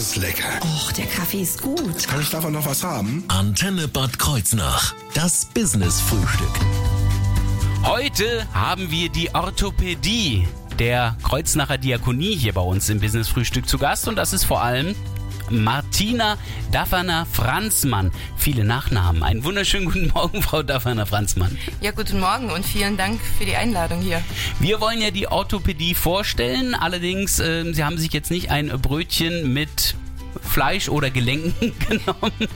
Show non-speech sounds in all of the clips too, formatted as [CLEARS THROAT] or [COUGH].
ist lecker. Och, der Kaffee ist gut. Kann ich davon noch was haben? Antenne Bad Kreuznach. Das Business-Frühstück. Heute haben wir die Orthopädie der Kreuznacher Diakonie hier bei uns im Business Frühstück zu Gast und das ist vor allem Martina Dafferner Franzmann. Viele Nachnamen. Einen wunderschönen guten Morgen, [LAUGHS] Frau Dafferner Franzmann. Ja, guten Morgen und vielen Dank für die Einladung hier. Wir wollen ja die Orthopädie vorstellen. Allerdings, äh, Sie haben sich jetzt nicht ein Brötchen mit Fleisch oder Gelenken [LAUGHS] genommen.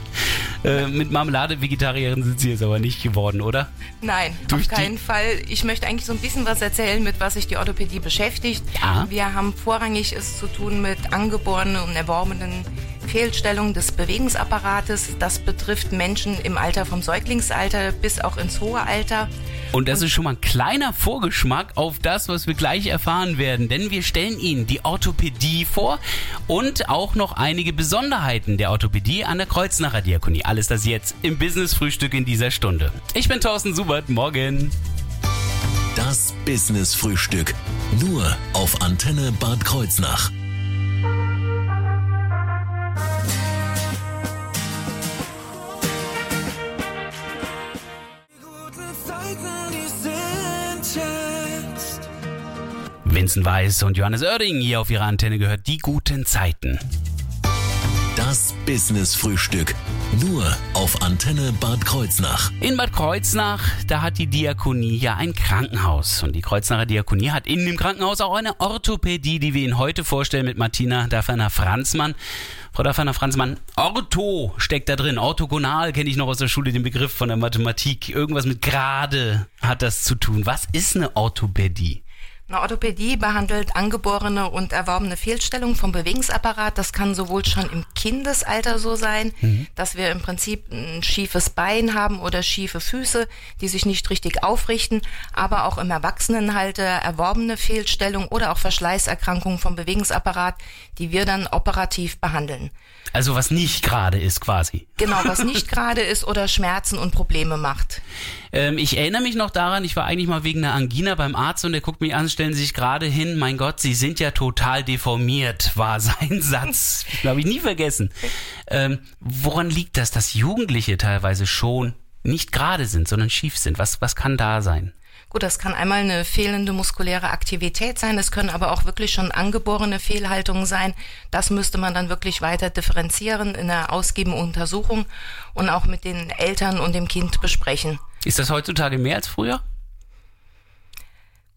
Äh, mit Marmelade Vegetarierin sind Sie jetzt aber nicht geworden, oder? Nein, Durch auf keinen Fall. Ich möchte eigentlich so ein bisschen was erzählen, mit was sich die Orthopädie beschäftigt. Ja. Wir haben vorrangig es zu tun mit angeborenen und erworbenen Fehlstellungen des Bewegungsapparates. Das betrifft Menschen im Alter vom Säuglingsalter bis auch ins hohe Alter. Und das ist schon mal ein kleiner Vorgeschmack auf das, was wir gleich erfahren werden. Denn wir stellen Ihnen die Orthopädie vor und auch noch einige Besonderheiten der Orthopädie an der Kreuznacher Diakonie. Alles das jetzt im Business-Frühstück in dieser Stunde. Ich bin Thorsten Subert. Morgen. Das Business-Frühstück. Nur auf Antenne Bad Kreuznach. Vincent Weiss und Johannes Oerding hier auf ihrer Antenne gehört die guten Zeiten. Das Business-Frühstück. Nur auf Antenne Bad Kreuznach. In Bad Kreuznach, da hat die Diakonie ja ein Krankenhaus. Und die Kreuznacher Diakonie hat in dem Krankenhaus auch eine Orthopädie, die wir Ihnen heute vorstellen mit Martina Dafferner-Franzmann. Frau Dafferner-Franzmann, Ortho steckt da drin. Orthogonal kenne ich noch aus der Schule, den Begriff von der Mathematik. Irgendwas mit gerade hat das zu tun. Was ist eine Orthopädie? Eine Orthopädie behandelt angeborene und erworbene Fehlstellungen vom Bewegungsapparat. Das kann sowohl schon im Kindesalter so sein, dass wir im Prinzip ein schiefes Bein haben oder schiefe Füße, die sich nicht richtig aufrichten, aber auch im Erwachsenenalter erworbene Fehlstellungen oder auch Verschleißerkrankungen vom Bewegungsapparat, die wir dann operativ behandeln. Also was nicht gerade ist quasi. Genau, was nicht [LAUGHS] gerade ist oder Schmerzen und Probleme macht. Ähm, ich erinnere mich noch daran, ich war eigentlich mal wegen einer Angina beim Arzt und der guckt mich an, stellen Sie sich gerade hin, mein Gott, Sie sind ja total deformiert, war [LAUGHS] sein Satz. Habe ich nie vergessen. Ähm, woran liegt das, dass Jugendliche teilweise schon nicht gerade sind, sondern schief sind? Was, was kann da sein? Gut, das kann einmal eine fehlende muskuläre Aktivität sein, das können aber auch wirklich schon angeborene Fehlhaltungen sein. Das müsste man dann wirklich weiter differenzieren in einer ausgiebenen Untersuchung und auch mit den Eltern und dem Kind besprechen. Ist das heutzutage mehr als früher?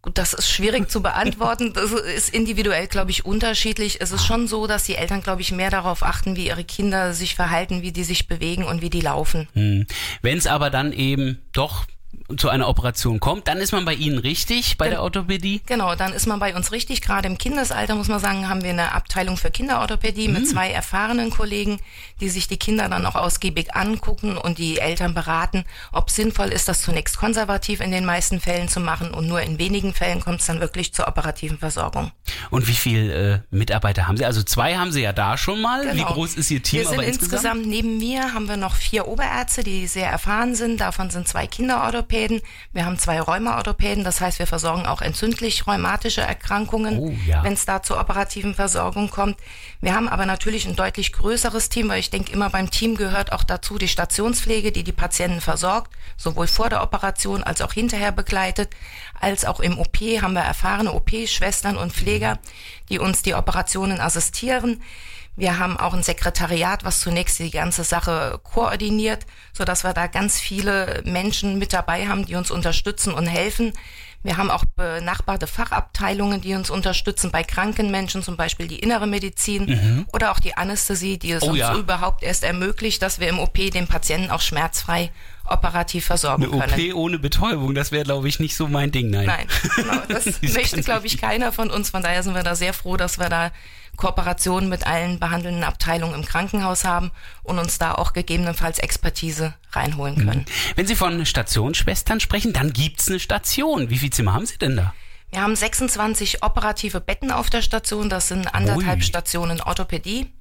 Gut, das ist schwierig zu beantworten. Das ist individuell, glaube ich, unterschiedlich. Es ist schon so, dass die Eltern, glaube ich, mehr darauf achten, wie ihre Kinder sich verhalten, wie die sich bewegen und wie die laufen. Hm. Wenn es aber dann eben doch zu einer Operation kommt, dann ist man bei Ihnen richtig, bei der Orthopädie? Genau, dann ist man bei uns richtig. Gerade im Kindesalter, muss man sagen, haben wir eine Abteilung für Kinderorthopädie mit zwei erfahrenen Kollegen, die sich die Kinder dann auch ausgiebig angucken und die Eltern beraten, ob sinnvoll ist, das zunächst konservativ in den meisten Fällen zu machen und nur in wenigen Fällen kommt es dann wirklich zur operativen Versorgung. Und wie viele äh, Mitarbeiter haben Sie? Also zwei haben Sie ja da schon mal. Wie Genau. groß ist Ihr Team Wir sind aber insgesamt? insgesamt neben mir haben wir noch vier Oberärzte, die sehr erfahren sind. Davon sind zwei Kinderorthopäden. Wir haben zwei Rheumaorthopäden. Das heißt, wir versorgen auch entzündlich rheumatische Erkrankungen, Oh, ja. wenn es da zur operativen Versorgung kommt. Wir haben aber natürlich ein deutlich größeres Team, weil ich denke, immer beim Team gehört auch dazu die Stationspflege, die die Patienten versorgt, sowohl vor der Operation als auch hinterher begleitet, als auch im OP haben wir erfahrene OP-Schwestern und Pfleger, die uns die Operationen assistieren. Wir haben auch ein Sekretariat, was zunächst die ganze Sache koordiniert, so dass wir da ganz viele Menschen mit dabei haben, die uns unterstützen und helfen. Wir haben auch benachbarte Fachabteilungen, die uns unterstützen bei kranken Menschen, zum Beispiel die innere Medizin oder auch die Anästhesie, die es Oh uns ja. überhaupt erst ermöglicht, dass wir im OP den Patienten auch schmerzfrei operativ versorgen Eine können. OP ohne Betäubung, das wäre, glaube ich, nicht so mein Ding, nein. Nein, genau, [LAUGHS] das möchte, glaube ich, keiner von uns. Von daher sind wir da sehr froh, dass wir da Kooperationen mit allen behandelnden Abteilungen im Krankenhaus haben und uns da auch gegebenenfalls Expertise reinholen können. Wenn Sie von Stationsschwestern sprechen, dann gibt's eine Station. Wie viele Zimmer haben Sie denn da? Wir haben 26 operative Betten auf der Station. Das sind anderthalb Ui. Stationen Orthopädie.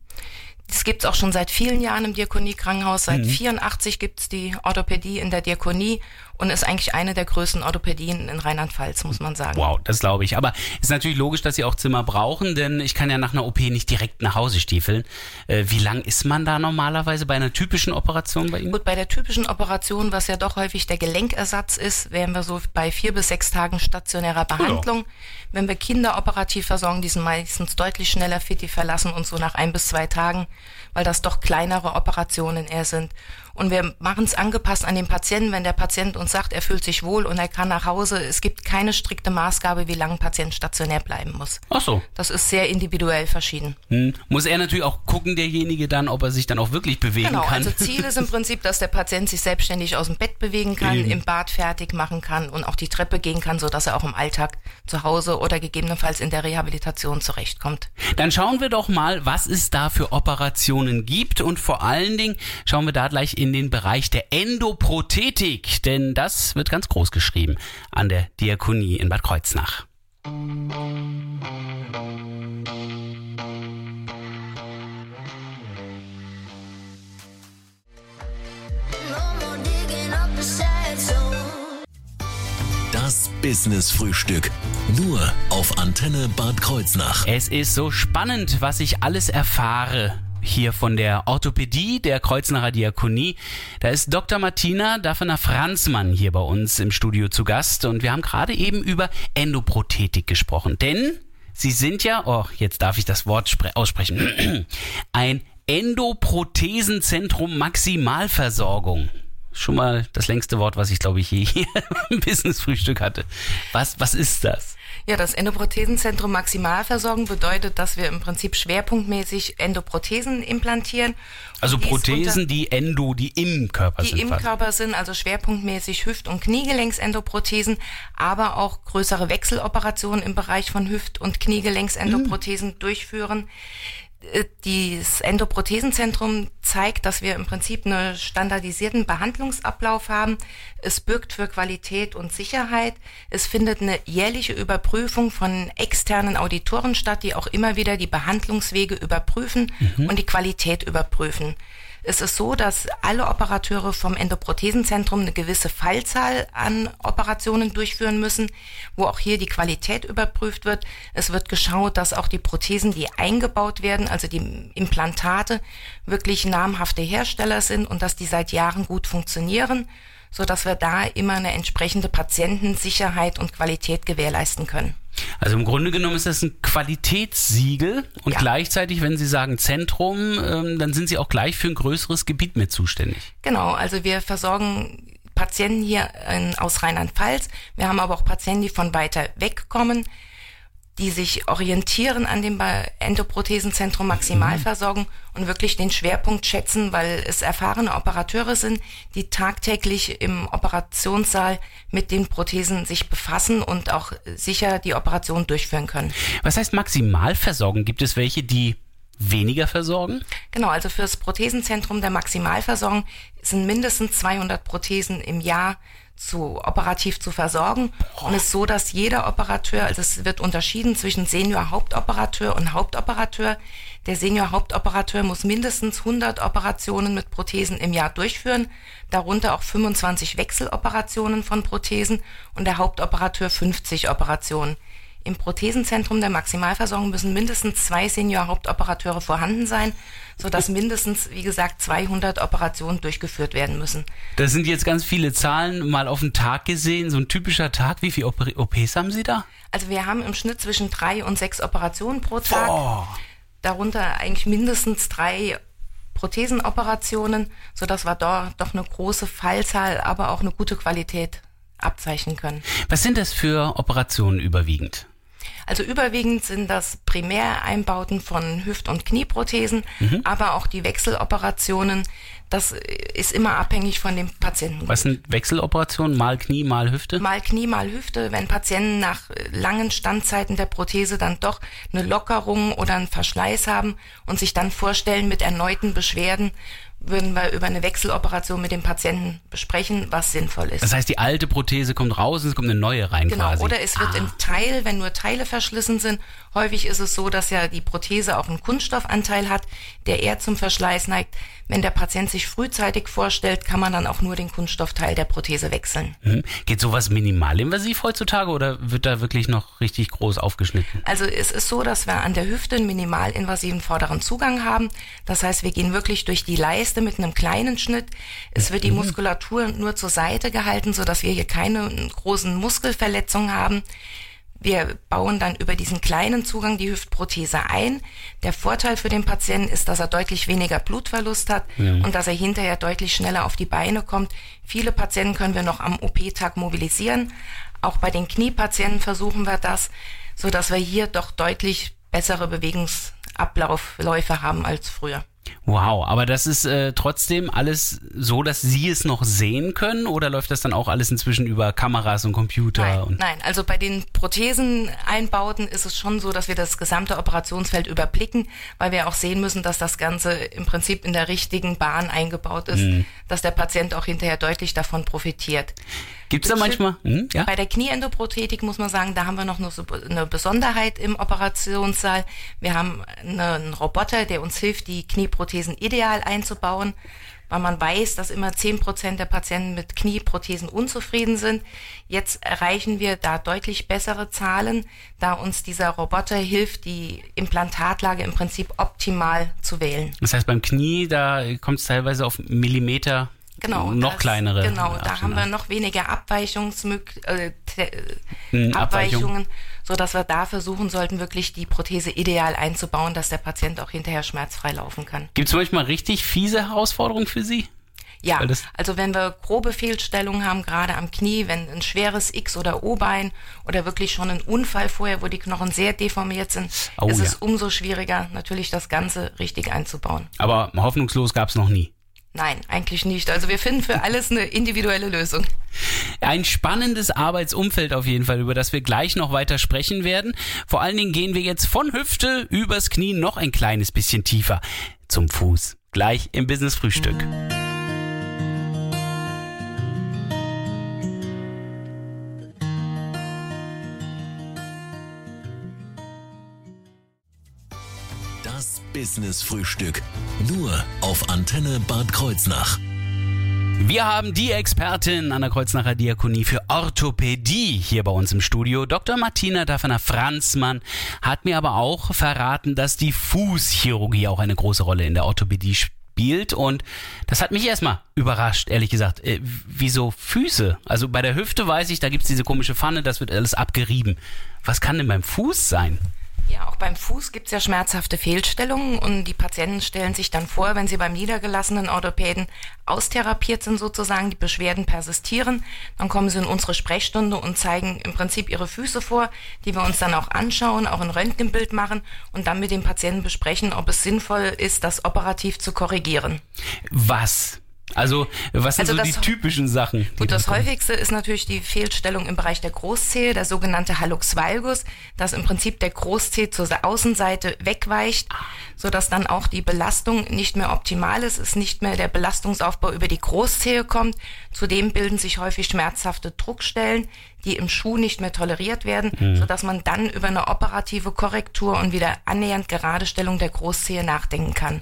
Das gibt's auch schon seit vielen Jahren im Diakoniekrankenhaus. Seit 84 gibt's die Orthopädie in der Diakonie und ist eigentlich eine der größten Orthopädien in Rheinland-Pfalz, muss man sagen. Wow, das glaube ich. Aber ist natürlich logisch, dass Sie auch Zimmer brauchen, denn ich kann ja nach einer OP nicht direkt nach Hause stiefeln. Äh, wie lang ist man da normalerweise bei einer typischen Operation bei Ihnen? Gut, bei der typischen Operation, was ja doch häufig der Gelenkersatz ist, wären wir so bei vier bis sechs Tagen stationärer Behandlung. Ja. Wenn wir Kinder operativ versorgen, die sind meistens deutlich schneller fit, die verlassen uns so nach ein bis zwei Tagen, weil das doch kleinere Operationen eher sind. Und wir machen es angepasst an den Patienten. Wenn der Patient uns sagt, er fühlt sich wohl und er kann nach Hause, es gibt keine strikte Maßgabe, wie lange ein Patient stationär bleiben muss. Ach so. Das ist sehr individuell verschieden. Hm. Muss er natürlich auch gucken, derjenige dann, ob er sich dann auch wirklich bewegen genau, kann. Genau, also Ziel ist im [LAUGHS] Prinzip, dass der Patient sich selbstständig aus dem Bett bewegen kann, Eben. im Bad fertig machen kann und auch die Treppe gehen kann, sodass er auch im Alltag zu Hause oder gegebenenfalls in der Rehabilitation zurechtkommt. Dann schauen wir doch mal, was es da für Operationen gibt und vor allen Dingen schauen wir da gleich in den Bereich der Endoprothetik, denn das wird ganz groß geschrieben an der Diakonie in Bad Kreuznach. Das Business Frühstück. Nur auf Antenne Bad Kreuznach. Es ist so spannend, was ich alles erfahre hier von der Orthopädie der Kreuznacher Diakonie. Da ist Dr. Martina Daffner Franzmann hier bei uns im Studio zu Gast und wir haben gerade eben über Endoprothetik gesprochen. Denn Sie sind ja, oh, jetzt darf ich das Wort aussprechen, [CLEARS THROAT] ein Endoprothesenzentrum Maximalversorgung schon mal das längste Wort, was ich glaube ich je hier [LAUGHS] im Business-Frühstück hatte. Was, was ist das? Ja, das Endoprothesenzentrum Maximalversorgung bedeutet, dass wir im Prinzip schwerpunktmäßig Endoprothesen implantieren. Also Prothesen, die Endo, die im Körper die sind. Die im Körper sind, also schwerpunktmäßig Hüft- und Kniegelenksendoprothesen, aber auch größere Wechseloperationen im Bereich von Hüft- und Kniegelenksendoprothesen durchführen. Äh, das Endoprothesenzentrum zeigt, dass wir im Prinzip einen standardisierten Behandlungsablauf haben. Es birgt für Qualität und Sicherheit. Es findet eine jährliche Überprüfung von externen Auditoren statt, die auch immer wieder die Behandlungswege überprüfen mhm. und die Qualität überprüfen. Es ist so, dass alle Operateure vom Endoprothesenzentrum eine gewisse Fallzahl an Operationen durchführen müssen, wo auch hier die Qualität überprüft wird. Es wird geschaut, dass auch die Prothesen, die eingebaut werden, also die Implantate, wirklich namhafte Hersteller sind und dass die seit Jahren gut funktionieren, so dass wir da immer eine entsprechende Patientensicherheit und Qualität gewährleisten können. Also im Grunde genommen ist das ein Qualitätssiegel und ja. gleichzeitig, wenn Sie sagen Zentrum, ähm, dann sind Sie auch gleich für ein größeres Gebiet mit zuständig. Genau, also wir versorgen Patienten hier in, aus Rheinland-Pfalz. Wir haben aber auch Patienten, die von weiter weg kommen die sich orientieren an dem Endoprothesenzentrum Maximalversorgung und wirklich den Schwerpunkt schätzen, weil es erfahrene Operateure sind, die tagtäglich im Operationssaal mit den Prothesen sich befassen und auch sicher die Operation durchführen können. Was heißt Maximalversorgung? Gibt es welche, die weniger versorgen? Genau, also für das Prothesenzentrum der Maximalversorgung sind mindestens 200 Prothesen im Jahr zu operativ zu versorgen. Und es ist so, dass jeder Operateur, also es wird unterschieden zwischen Senior-Hauptoperateur und Hauptoperateur. Der Senior-Hauptoperateur muss mindestens 100 Operationen mit Prothesen im Jahr durchführen, darunter auch 25 Wechseloperationen von Prothesen und der Hauptoperateur 50 Operationen. Im Prothesenzentrum der Maximalversorgung müssen mindestens zwei Senior-Hauptoperateure vorhanden sein, sodass mindestens, wie gesagt, 200 Operationen durchgeführt werden müssen. Das sind jetzt ganz viele Zahlen mal auf den Tag gesehen. So ein typischer Tag, wie viele OPs haben Sie da? Also wir haben im Schnitt zwischen drei und sechs Operationen pro Tag. Oh. Darunter eigentlich mindestens drei Prothesenoperationen, sodass wir da doch eine große Fallzahl, aber auch eine gute Qualität abzeichnen können. Was sind das für Operationen überwiegend? Also überwiegend sind das Primäreinbauten von Hüft- und Knieprothesen, mhm. aber auch die Wechseloperationen. Das ist immer abhängig von dem Patienten. Was sind Wechseloperationen? Mal Knie, mal Hüfte? Mal Knie, mal Hüfte. Wenn Patienten nach langen Standzeiten der Prothese dann doch eine Lockerung oder einen Verschleiß haben und sich dann vorstellen mit erneuten Beschwerden, würden wir über eine Wechseloperation mit dem Patienten besprechen, was sinnvoll ist. Das heißt, die alte Prothese kommt raus und es kommt eine neue rein genau, quasi. oder es wird ah. im Teil, wenn nur Teile verschlissen sind, häufig ist es so, dass ja die Prothese auch einen Kunststoffanteil hat, der eher zum Verschleiß neigt. Wenn der Patient sich frühzeitig vorstellt, kann man dann auch nur den Kunststoffteil der Prothese wechseln. Mhm. Geht sowas minimalinvasiv heutzutage oder wird da wirklich noch richtig groß aufgeschnitten? Also es ist so, dass wir an der Hüfte einen minimalinvasiven vorderen Zugang haben. Das heißt, wir gehen wirklich durch die Leiste mit einem kleinen Schnitt. Es wird die Mhm. Muskulatur nur zur Seite gehalten, so dass wir hier keine großen Muskelverletzungen haben. Wir bauen dann über diesen kleinen Zugang die Hüftprothese ein. Der Vorteil für den Patienten ist, dass er deutlich weniger Blutverlust hat Ja. und dass er hinterher deutlich schneller auf die Beine kommt. Viele Patienten können wir noch am OP-Tag mobilisieren. Auch bei den Kniepatienten versuchen wir das, so dass wir hier doch deutlich bessere Bewegungsablaufläufe haben als früher. Wow, aber das ist äh, trotzdem alles so, dass Sie es noch sehen können oder läuft das dann auch alles inzwischen über Kameras und Computer? Nein, und nein, also bei den Protheseneinbauten ist es schon so, dass wir das gesamte Operationsfeld überblicken, weil wir auch sehen müssen, dass das Ganze im Prinzip in der richtigen Bahn eingebaut ist, Mhm. dass der Patient auch hinterher deutlich davon profitiert. Gibt's da Bezü- manchmal? Hm, ja? Bei der Knieendoprothetik muss man sagen, da haben wir noch eine, so- eine Besonderheit im Operationssaal. Wir haben eine, einen Roboter, der uns hilft, die Knieprothesen ideal einzubauen, weil man weiß, dass immer 10% der Patienten mit Knieprothesen unzufrieden sind. Jetzt erreichen wir da deutlich bessere Zahlen, da uns dieser Roboter hilft, die Implantatlage im Prinzip optimal zu wählen. Das heißt, beim Knie, da kommt es teilweise auf Millimeter Genau. noch das- kleinere. Genau, da haben wir noch weniger Abweichungsmög äh, te- Hm, äh, Abweichungen, so dass wir da versuchen sollten, wirklich die Prothese ideal einzubauen, dass der Patient auch hinterher schmerzfrei laufen kann. Gibt es manchmal richtig fiese Herausforderungen für Sie? Ja, also wenn wir grobe Fehlstellungen haben, gerade am Knie, wenn ein schweres X- oder O-Bein oder wirklich schon ein Unfall vorher, wo die Knochen sehr deformiert sind, Oh ist ja. es umso schwieriger, natürlich das Ganze richtig einzubauen. Aber hoffnungslos gab es noch nie. Nein, eigentlich nicht. Also wir finden für alles eine individuelle Lösung. Ein spannendes Arbeitsumfeld auf jeden Fall, über das wir gleich noch weiter sprechen werden. Vor allen Dingen gehen wir jetzt von Hüfte übers Knie noch ein kleines bisschen tiefer zum Fuß. Gleich im Business Frühstück. Business Frühstück. Nur auf Antenne Bad Kreuznach. Wir haben die Expertin an der Kreuznacher Diakonie für Orthopädie hier bei uns im Studio. Dr. Martina Daffner-Franzmann hat mir aber auch verraten, dass die Fußchirurgie auch eine große Rolle in der Orthopädie spielt. Und das hat mich erstmal überrascht, ehrlich gesagt. Äh, wieso Füße? Also bei der Hüfte weiß ich, da gibt's diese komische Pfanne, das wird alles abgerieben. Was kann denn beim Fuß sein? Ja, auch beim Fuß gibt's ja schmerzhafte Fehlstellungen und die Patienten stellen sich dann vor, wenn sie beim niedergelassenen Orthopäden austherapiert sind sozusagen, die Beschwerden persistieren, dann kommen sie in unsere Sprechstunde und zeigen im Prinzip ihre Füße vor, die wir uns dann auch anschauen, auch ein Röntgenbild machen und dann mit dem Patienten besprechen, ob es sinnvoll ist, das operativ zu korrigieren. Was? Also, was sind Also so die das- typischen Sachen? die Gut, da das kommen? häufigste ist natürlich die Fehlstellung im Bereich der Großzehe, der sogenannte Hallux valgus, dass im Prinzip der Großzeh zur Außenseite wegweicht, so dass dann auch die Belastung nicht mehr optimal ist, es nicht mehr der Belastungsaufbau über die Großzehe kommt. Zudem bilden sich häufig schmerzhafte Druckstellen, die im Schuh nicht mehr toleriert werden, so dass man dann über eine operative Korrektur und wieder annähernd Geradestellung der Großzehe nachdenken kann.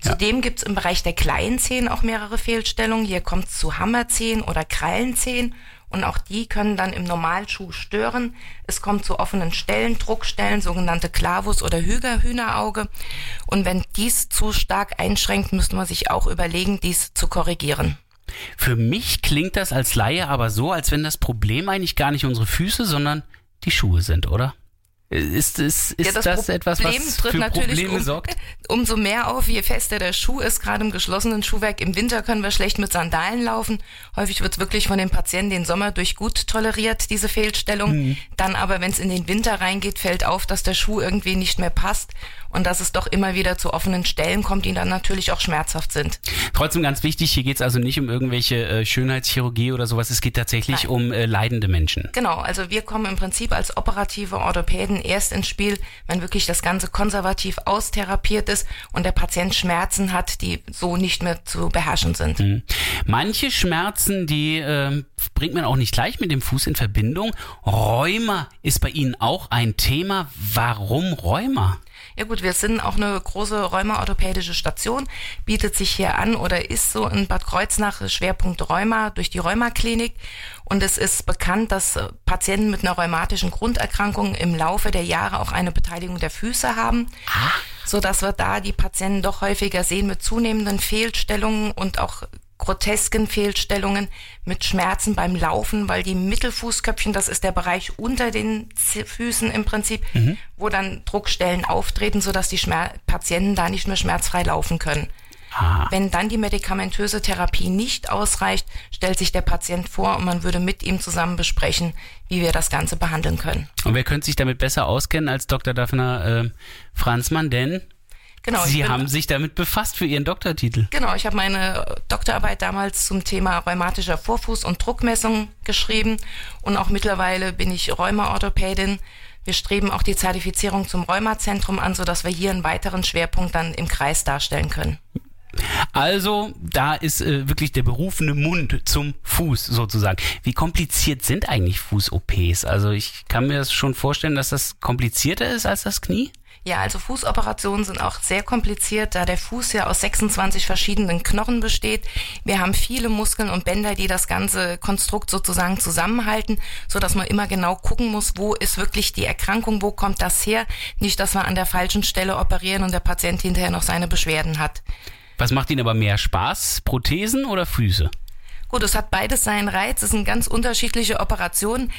Zudem gibt's im Bereich der kleinen Zehen auch mehrere Fehlstellungen. Hier kommt es zu Hammerzehen oder Krallenzehen und auch die können dann im Normalschuh stören. Es kommt zu offenen Stellen, Druckstellen, sogenannte Klavus- oder Hüger-Hühnerauge. Und wenn dies zu stark einschränkt, müsste man sich auch überlegen, dies zu korrigieren. Für mich klingt das als Laie aber so, als wenn das Problem eigentlich gar nicht unsere Füße, sondern die Schuhe sind, oder? Ist, ist, ist Ja, das, etwas, Problem was tritt für natürlich Probleme um, sorgt? umso mehr auf, je fester der Schuh ist. Gerade im geschlossenen Schuhwerk im Winter können wir schlecht mit Sandalen laufen. Häufig wird es wirklich von den Patienten den Sommer durch gut toleriert, diese Fehlstellung. Mhm. Dann aber, wenn es in den Winter reingeht, fällt auf, dass der Schuh irgendwie nicht mehr passt und dass es doch immer wieder zu offenen Stellen kommt, die dann natürlich auch schmerzhaft sind. Trotzdem ganz wichtig, hier geht es also nicht um irgendwelche äh, Schönheitschirurgie oder sowas, es geht tatsächlich Nein. um äh, leidende Menschen. Genau, also wir kommen im Prinzip als operative Orthopäden erst ins Spiel, wenn wirklich das Ganze konservativ austherapiert ist und der Patient Schmerzen hat, die so nicht mehr zu beherrschen sind. Mhm. Manche Schmerzen, die äh, bringt man auch nicht gleich mit dem Fuß in Verbindung. Rheuma ist bei Ihnen auch ein Thema. Warum Rheuma? Ja gut, wir sind auch eine große rheumaorthopädische Station, bietet sich hier an oder ist so in Bad Kreuznach Schwerpunkt Rheuma durch die Rheumaklinik. Und es ist bekannt, dass Patienten mit einer rheumatischen Grunderkrankung im Laufe der Jahre auch eine Beteiligung der Füße haben. Ah. so dass wir da die Patienten doch häufiger sehen mit zunehmenden Fehlstellungen und auch grotesken Fehlstellungen mit Schmerzen beim Laufen, weil die Mittelfußköpfchen, das ist der Bereich unter den Füßen im Prinzip, mhm. wo dann Druckstellen auftreten, sodass die Schmer Patienten da nicht mehr schmerzfrei laufen können. Ah. Wenn dann die medikamentöse Therapie nicht ausreicht, stellt sich der Patient vor und man würde mit ihm zusammen besprechen, wie wir das Ganze behandeln können. Und wer könnte sich damit besser auskennen als Dr. Daphner äh, Franzmann? Denn Genau, Sie haben sich damit befasst für Ihren Doktortitel. Genau, ich habe meine Doktorarbeit damals zum Thema rheumatischer Vorfuß- und Druckmessung geschrieben und auch mittlerweile bin ich Rheumaorthopädin. Wir streben auch die Zertifizierung zum Rheumazentrum an, sodass wir hier einen weiteren Schwerpunkt dann im Kreis darstellen können. Also, da ist äh, wirklich der berufene Mund zum Fuß sozusagen. Wie kompliziert sind eigentlich Fuß-OPs? Also, ich kann mir das schon vorstellen, dass das komplizierter ist als das Knie. Ja, also Fußoperationen sind auch sehr kompliziert, da der Fuß ja aus 26 verschiedenen Knochen besteht. Wir haben viele Muskeln und Bänder, die das ganze Konstrukt sozusagen zusammenhalten, so dass man immer genau gucken muss, wo ist wirklich die Erkrankung, wo kommt das her? Nicht, dass wir an der falschen Stelle operieren und der Patient hinterher noch seine Beschwerden hat. Was macht Ihnen aber mehr Spaß? Prothesen oder Füße? Gut, es hat beides seinen Reiz. Es sind ganz unterschiedliche Operationen.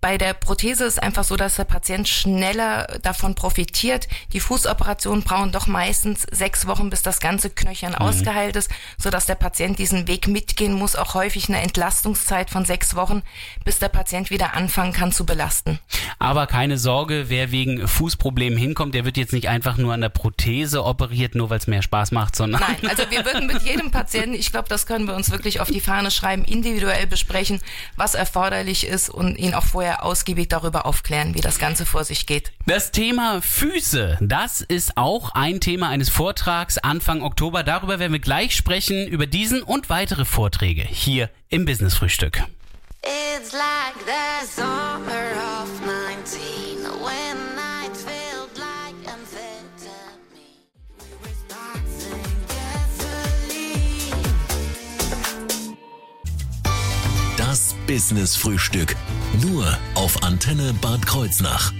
Bei der Prothese ist einfach so, dass der Patient schneller davon profitiert. Die Fußoperationen brauchen doch meistens sechs Wochen, bis das ganze Knöchern mhm. ausgeheilt ist, sodass der Patient diesen Weg mitgehen muss. Auch häufig eine Entlastungszeit von sechs Wochen, bis der Patient wieder anfangen kann zu belasten. Aber keine Sorge, wer wegen Fußproblemen hinkommt, der wird jetzt nicht einfach nur an der Prothese operiert, nur weil es mehr Spaß macht, sondern. Nein, also wir würden mit jedem Patienten, ich glaube, das können wir uns wirklich auf die Fahne schreiben, individuell besprechen, was erforderlich ist und ihn auch vorher vorher ausgiebig darüber aufklären, wie das Ganze vor sich geht. Das Thema Füße, das ist auch ein Thema eines Vortrags Anfang Oktober. Darüber werden wir gleich sprechen, über diesen und weitere Vorträge hier im Business Frühstück. It's like the summer of 19 when Business Frühstück. Nur auf Antenne Bad Kreuznach.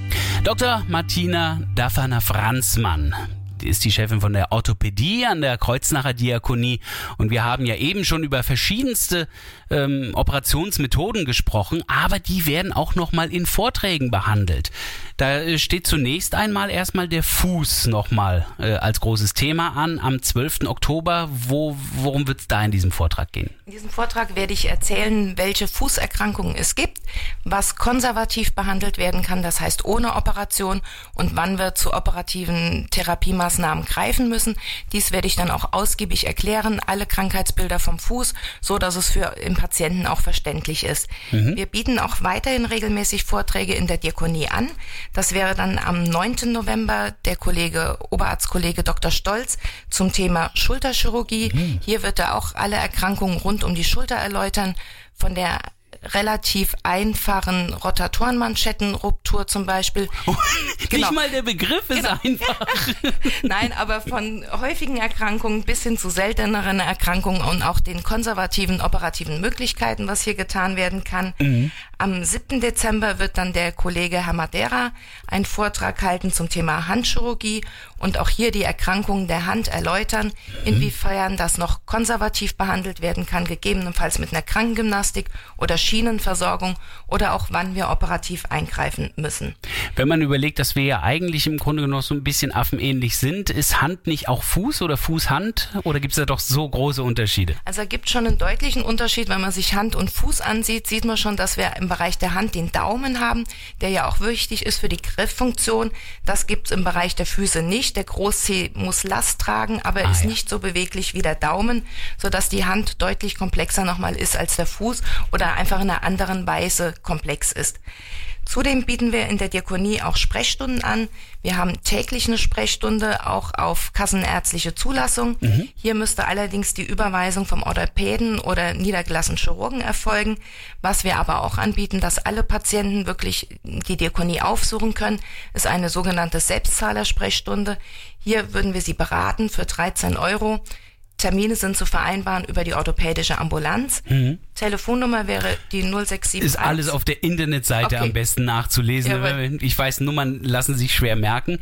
Dr. Martina Dafferner-Franzmann die ist die Chefin von der Orthopädie an der Kreuznacher Diakonie und wir haben ja eben schon über verschiedenste ähm, Operationsmethoden gesprochen, aber die werden auch nochmal in Vorträgen behandelt. Da äh, steht zunächst einmal erstmal der Fuß nochmal äh, als großes Thema an am 12. Oktober. Wo, worum wird es da in diesem Vortrag gehen? In diesem Vortrag werde ich erzählen, welche Fußerkrankungen es gibt, was konservativ behandelt werden kann, das heißt ohne Operation und wann wir zu operativen Therapiemaßnahmen greifen müssen. Dies werde ich dann auch ausgiebig erklären, alle Krankheitsbilder vom Fuß, so dass es für den Patienten auch verständlich ist. Mhm. Wir bieten auch weiterhin regelmäßig Vorträge in der Diakonie an. Das wäre dann am 9. November der Kollege, Oberarztkollege Dr. Stolz zum Thema Schulterchirurgie. Mhm. Hier wird er auch alle Erkrankungen rund um die Schulter erläutern, von der relativ einfachen Rotatorenmanschettenruptur zum Beispiel. [LAUGHS] Oh, genau. Nicht mal der Begriff ist genau. einfach. [LAUGHS] Nein, aber von häufigen Erkrankungen bis hin zu selteneren Erkrankungen und auch den konservativen operativen Möglichkeiten, was hier getan werden kann. Mhm. Am 7. Dezember wird dann der Kollege Herr Madeira einen Vortrag halten zum Thema Handchirurgie und auch hier die Erkrankungen der Hand erläutern, inwiefern das noch konservativ behandelt werden kann, gegebenenfalls mit einer Krankengymnastik oder Schienenversorgung oder auch wann wir operativ eingreifen müssen. Wenn man überlegt, dass wir ja eigentlich im Grunde genommen so ein bisschen affenähnlich sind, ist Hand nicht auch Fuß oder Fuß Hand oder gibt es da doch so große Unterschiede? Also es gibt schon einen deutlichen Unterschied, wenn man sich Hand und Fuß ansieht, sieht man schon, dass wir im Bereich der Hand den Daumen haben, der ja auch wichtig ist für die Grifffunktion. Das gibt es im Bereich der Füße nicht. Der Großzeh muss Last tragen, aber ah, ist ja. nicht so beweglich wie der Daumen, sodass die Hand deutlich komplexer nochmal ist als der Fuß oder einfach in einer anderen Weise komplex ist. Zudem bieten wir in der Diakonie auch Sprechstunden an. Wir haben täglich eine Sprechstunde, auch auf kassenärztliche Zulassung. Mhm. Hier müsste allerdings die Überweisung vom Orthopäden oder niedergelassenen Chirurgen erfolgen. Was wir aber auch anbieten, dass alle Patienten wirklich die Diakonie aufsuchen können, ist eine sogenannte Selbstzahlersprechstunde. Hier würden wir sie beraten für 13 Euro. Termine sind zu vereinbaren über die orthopädische Ambulanz. Mhm. Telefonnummer wäre die 0671. Ist alles auf der Internetseite okay. am besten nachzulesen. Ja, ich weiß, Nummern lassen sich schwer merken.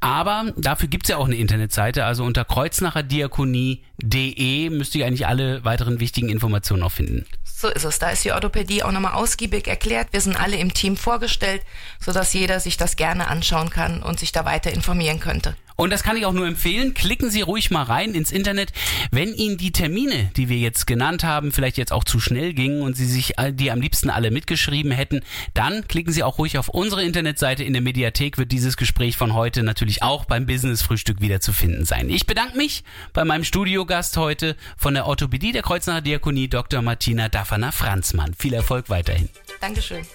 Aber dafür gibt es ja auch eine Internetseite. Also unter kreuznacherdiakonie.de müsste ich eigentlich alle weiteren wichtigen Informationen auch finden. So ist es. Da ist die Orthopädie auch nochmal ausgiebig erklärt. Wir sind alle im Team vorgestellt, sodass jeder sich das gerne anschauen kann und sich da weiter informieren könnte. Und das kann ich auch nur empfehlen. Klicken Sie ruhig mal rein ins Internet. Wenn Ihnen die Termine, die wir jetzt genannt haben, vielleicht jetzt auch zu schnell gingen und Sie sich die am liebsten alle mitgeschrieben hätten, dann klicken Sie auch ruhig auf unsere Internetseite. In der Mediathek wird dieses Gespräch von heute natürlich auch beim Business Frühstück wieder zu finden sein. Ich bedanke mich bei meinem Studiogast heute von der Orthopädie der Kreuznacher Diakonie, Dr. Martina Dafferner-Franzmann. Viel Erfolg weiterhin. Dankeschön.